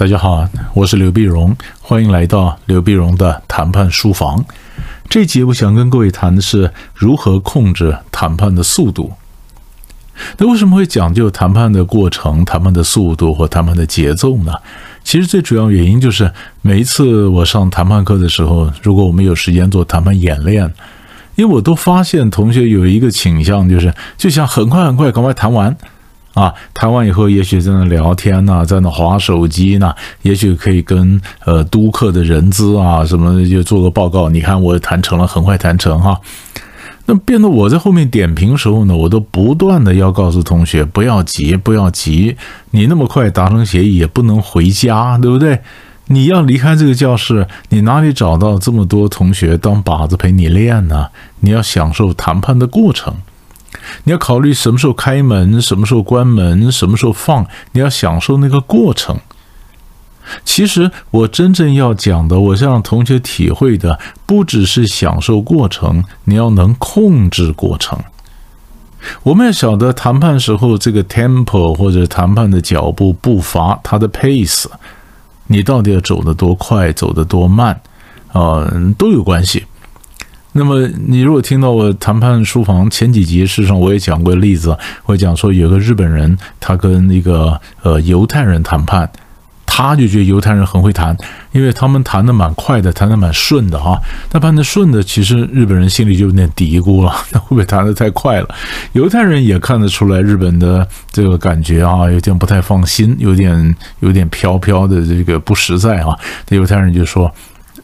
大家好，我是刘碧荣，欢迎来到刘碧荣的谈判书房。这节我想跟各位谈的是如何控制谈判的速度。那为什么会讲究谈判的过程、谈判的速度或谈判的节奏呢？其实最主要原因就是每一次我上谈判课的时候，如果我们有时间做谈判演练，因为我都发现同学有一个倾向，就是就想很快很快赶快谈完。啊，谈完以后，也许在那聊天呢，在那划手机呢，也许可以跟呃督客的人资啊什么的就做个报告。你看我谈成了，很快谈成哈。那变得我在后面点评时候呢，我都不断的要告诉同学不要急，不要急，你那么快达成协议也不能回家，对不对？你要离开这个教室，你哪里找到这么多同学当靶子陪你练呢？你要享受谈判的过程。你要考虑什么时候开门，什么时候关门，什么时候放，你要享受那个过程。其实我真正要讲的，我让同学体会的，不只是享受过程，你要能控制过程。我们要晓得谈判时候这个 tempo 或者谈判的脚步步伐，它的 pace，你到底要走得多快，走得多慢，啊，都有关系。那么，你如果听到我谈判书房前几集，事实上我也讲过例子，我讲说有个日本人，他跟一个呃犹太人谈判，他就觉得犹太人很会谈，因为他们谈的蛮快的，谈的蛮顺的哈。但谈的顺的，其实日本人心里就有点嘀咕了，那会不会谈的太快了？犹太人也看得出来日本的这个感觉啊，有点不太放心，有点有点飘飘的这个不实在啊。那犹太人就说。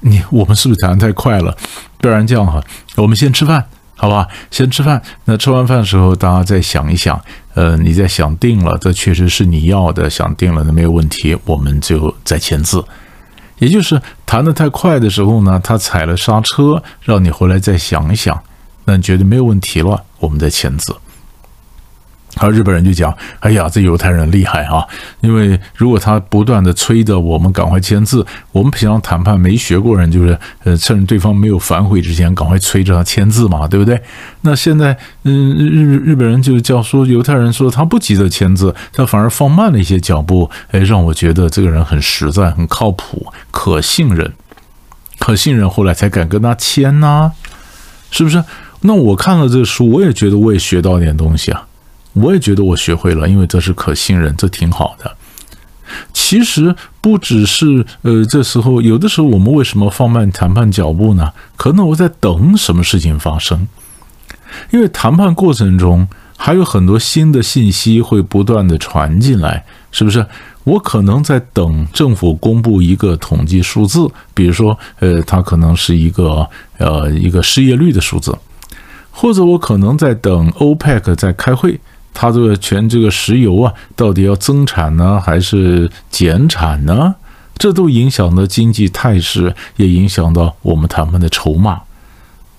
你我们是不是谈的太快了？不然这样哈，我们先吃饭，好吧？先吃饭。那吃完饭的时候，大家再想一想，呃，你再想定了，这确实是你要的，想定了那没有问题，我们就再签字。也就是谈的太快的时候呢，他踩了刹车，让你回来再想一想，那你觉得没有问题了，我们再签字。而日本人就讲：“哎呀，这犹太人厉害啊！因为如果他不断的催着我们赶快签字，我们平常谈判没学过人，就是呃，趁对方没有反悔之前，赶快催着他签字嘛，对不对？那现在，嗯，日日本人就叫说犹太人说他不急着签字，他反而放慢了一些脚步，哎，让我觉得这个人很实在、很靠谱、可信任、可信任，后来才敢跟他签呐，是不是？那我看了这个书，我也觉得我也学到点东西啊。”我也觉得我学会了，因为这是可信任，这挺好的。其实不只是呃，这时候有的时候我们为什么放慢谈判脚步呢？可能我在等什么事情发生，因为谈判过程中还有很多新的信息会不断的传进来，是不是？我可能在等政府公布一个统计数字，比如说呃，它可能是一个呃一个失业率的数字，或者我可能在等 OPEC 在开会。它这个全这个石油啊，到底要增产呢，还是减产呢？这都影响到经济态势，也影响到我们谈判的筹码，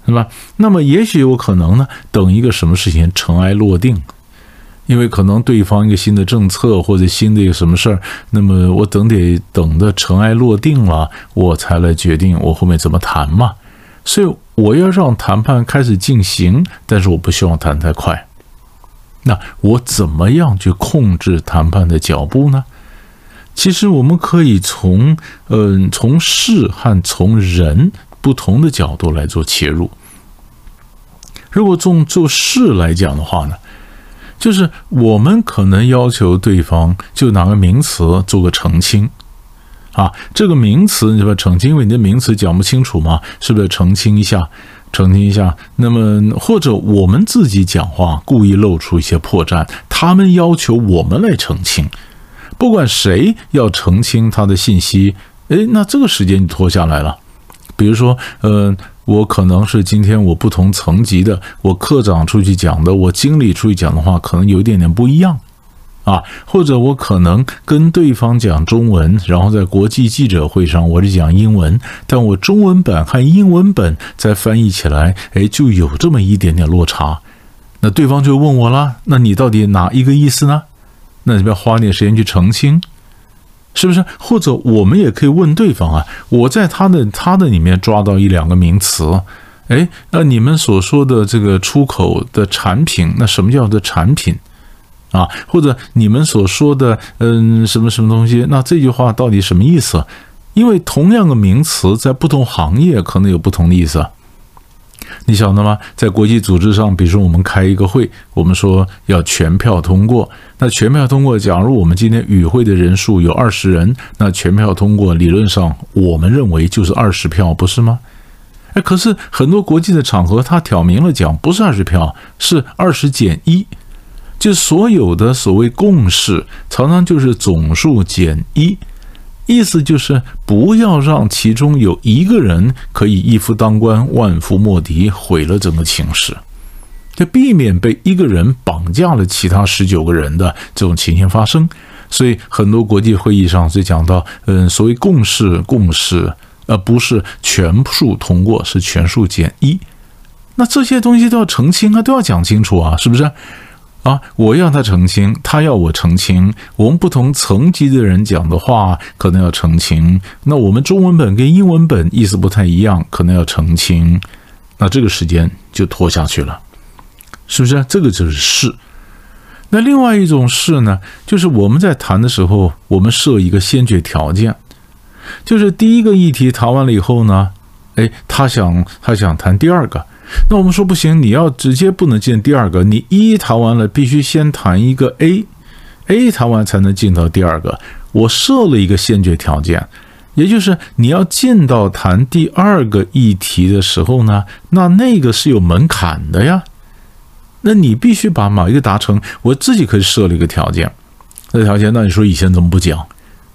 是吧？那么也许有可能呢，等一个什么事情尘埃落定，因为可能对方一个新的政策或者新的一个什么事儿，那么我等得等的尘埃落定了，我才来决定我后面怎么谈嘛。所以我要让谈判开始进行，但是我不希望谈太快。那我怎么样去控制谈判的脚步呢？其实我们可以从嗯从事和从人不同的角度来做切入。如果从做事来讲的话呢，就是我们可能要求对方就拿个名词做个澄清啊，这个名词你说澄清，因为你的名词讲不清楚嘛，是不是澄清一下？澄清一下，那么或者我们自己讲话故意露出一些破绽，他们要求我们来澄清，不管谁要澄清他的信息，诶，那这个时间就拖下来了。比如说，呃，我可能是今天我不同层级的，我科长出去讲的，我经理出去讲的话，可能有一点点不一样。啊，或者我可能跟对方讲中文，然后在国际记者会上我是讲英文，但我中文本和英文本再翻译起来，哎，就有这么一点点落差。那对方就问我了，那你到底哪一个意思呢？那你不要花点时间去澄清，是不是？或者我们也可以问对方啊，我在他的他的里面抓到一两个名词，哎，那你们所说的这个出口的产品，那什么叫做产品？啊，或者你们所说的嗯什么什么东西，那这句话到底什么意思？因为同样的名词在不同行业可能有不同的意思。你晓得吗？在国际组织上，比如说我们开一个会，我们说要全票通过。那全票通过，假如我们今天与会的人数有二十人，那全票通过，理论上我们认为就是二十票，不是吗？哎，可是很多国际的场合，他挑明了讲，不是二十票，是二十减一，就所有的所谓共识，常常就是总数减一。意思就是不要让其中有一个人可以一夫当关，万夫莫敌，毁了整个情势，就避免被一个人绑架了其他十九个人的这种情形发生。所以很多国际会议上就讲到，嗯，所谓共识，共识，而不是全数通过，是全数减一。那这些东西都要澄清啊，都要讲清楚啊，是不是？啊！我要他澄清，他要我澄清。我们不同层级的人讲的话，可能要澄清。那我们中文本跟英文本意思不太一样，可能要澄清。那这个时间就拖下去了，是不是？这个就是事。那另外一种事呢，就是我们在谈的时候，我们设一个先决条件，就是第一个议题谈完了以后呢，哎，他想他想谈第二个。那我们说不行，你要直接不能进第二个，你一谈完了，必须先谈一个 A，A 谈完才能进到第二个。我设了一个先决条件，也就是你要进到谈第二个议题的时候呢，那那个是有门槛的呀。那你必须把某一个达成，我自己可以设了一个条件，那条件，那你说以前怎么不讲？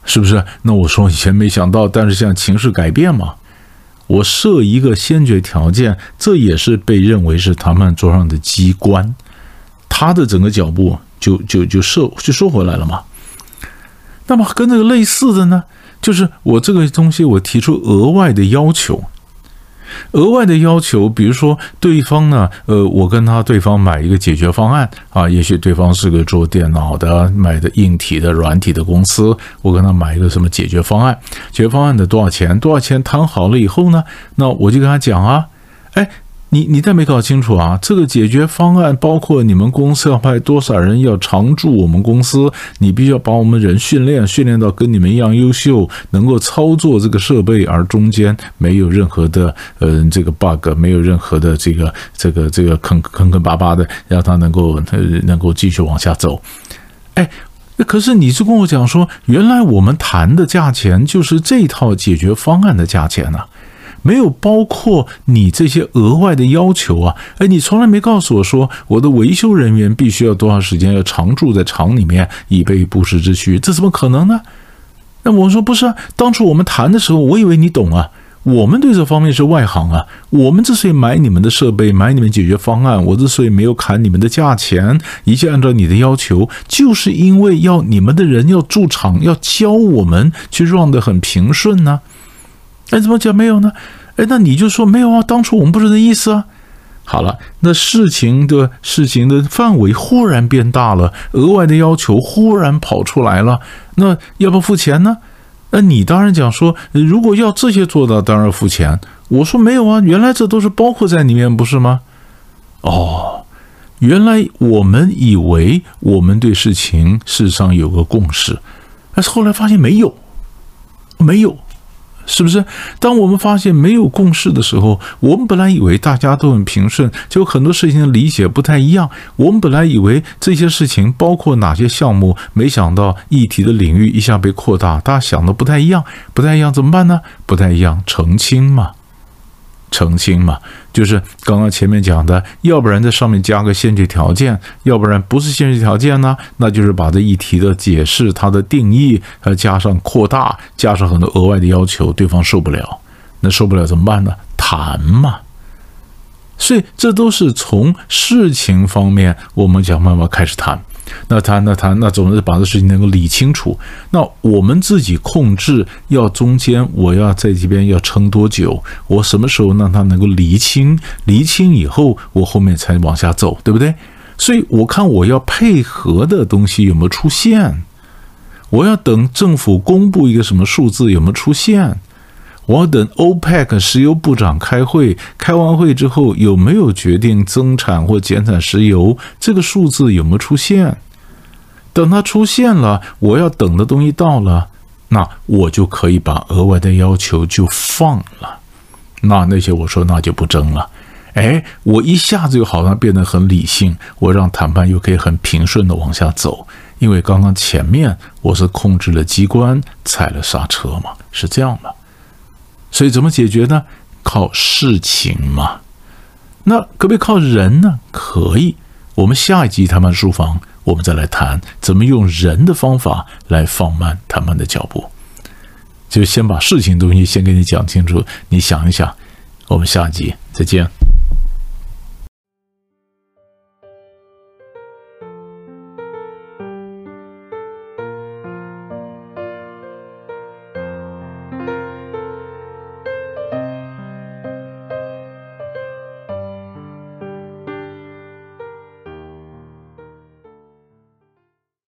是不是？那我说以前没想到，但是现在情势改变嘛。我设一个先决条件，这也是被认为是谈判桌上的机关，他的整个脚步就就就设就收回来了嘛。那么跟这个类似的呢，就是我这个东西我提出额外的要求。额外的要求，比如说对方呢，呃，我跟他对方买一个解决方案啊，也许对方是个做电脑的，买的硬体的、软体的公司，我跟他买一个什么解决方案，解决方案的多少钱？多少钱谈好了以后呢，那我就跟他讲啊，哎。你你再没搞清楚啊？这个解决方案包括你们公司要派多少人要常驻我们公司，你必须要把我们人训练训练到跟你们一样优秀，能够操作这个设备，而中间没有任何的呃这个 bug，没有任何的这个这个这个坑坑坑巴巴的，让他能够呃能够继续往下走。哎，可是你是跟我讲说，原来我们谈的价钱就是这套解决方案的价钱呢？没有包括你这些额外的要求啊！哎，你从来没告诉我说，我的维修人员必须要多长时间要常住在厂里面，以备不时之需，这怎么可能呢？那我说不是啊，当初我们谈的时候，我以为你懂啊。我们对这方面是外行啊。我们之所以买你们的设备，买你们解决方案，我之所以没有砍你们的价钱，一切按照你的要求，就是因为要你们的人要驻场，要教我们去 run 得很平顺呢。哎，怎么讲没有呢？哎，那你就说没有啊？当初我们不是这意思啊。好了，那事情的事情的范围忽然变大了，额外的要求忽然跑出来了，那要不要付钱呢？那你当然讲说，如果要这些做到，当然付钱。我说没有啊，原来这都是包括在里面，不是吗？哦，原来我们以为我们对事情事实上有个共识，但是后来发现没有，没有。是不是？当我们发现没有共识的时候，我们本来以为大家都很平顺，就很多事情的理解不太一样。我们本来以为这些事情包括哪些项目，没想到议题的领域一下被扩大，大家想的不太一样，不太一样怎么办呢？不太一样，澄清嘛。澄清嘛，就是刚刚前面讲的，要不然在上面加个限制条件，要不然不是限制条件呢，那就是把这一题的解释、它的定义，呃，加上扩大，加上很多额外的要求，对方受不了，那受不了怎么办呢？谈嘛。所以这都是从事情方面，我们想办法开始谈。那他那他，那总是把这事情能够理清楚。那我们自己控制，要中间我要在这边要撑多久？我什么时候让他能够理清？理清以后，我后面才往下走，对不对？所以我看我要配合的东西有没有出现？我要等政府公布一个什么数字有没有出现？我等 OPEC 石油部长开会，开完会之后有没有决定增产或减产石油？这个数字有没有出现？等它出现了，我要等的东西到了，那我就可以把额外的要求就放了。那那些我说那就不争了。哎，我一下子又好像变得很理性，我让谈判又可以很平顺的往下走，因为刚刚前面我是控制了机关，踩了刹车嘛，是这样的。所以怎么解决呢？靠事情嘛。那可不可以靠人呢？可以。我们下一集谈判书房，我们再来谈怎么用人的方法来放慢谈判的脚步。就先把事情东西先给你讲清楚，你想一想。我们下集再见。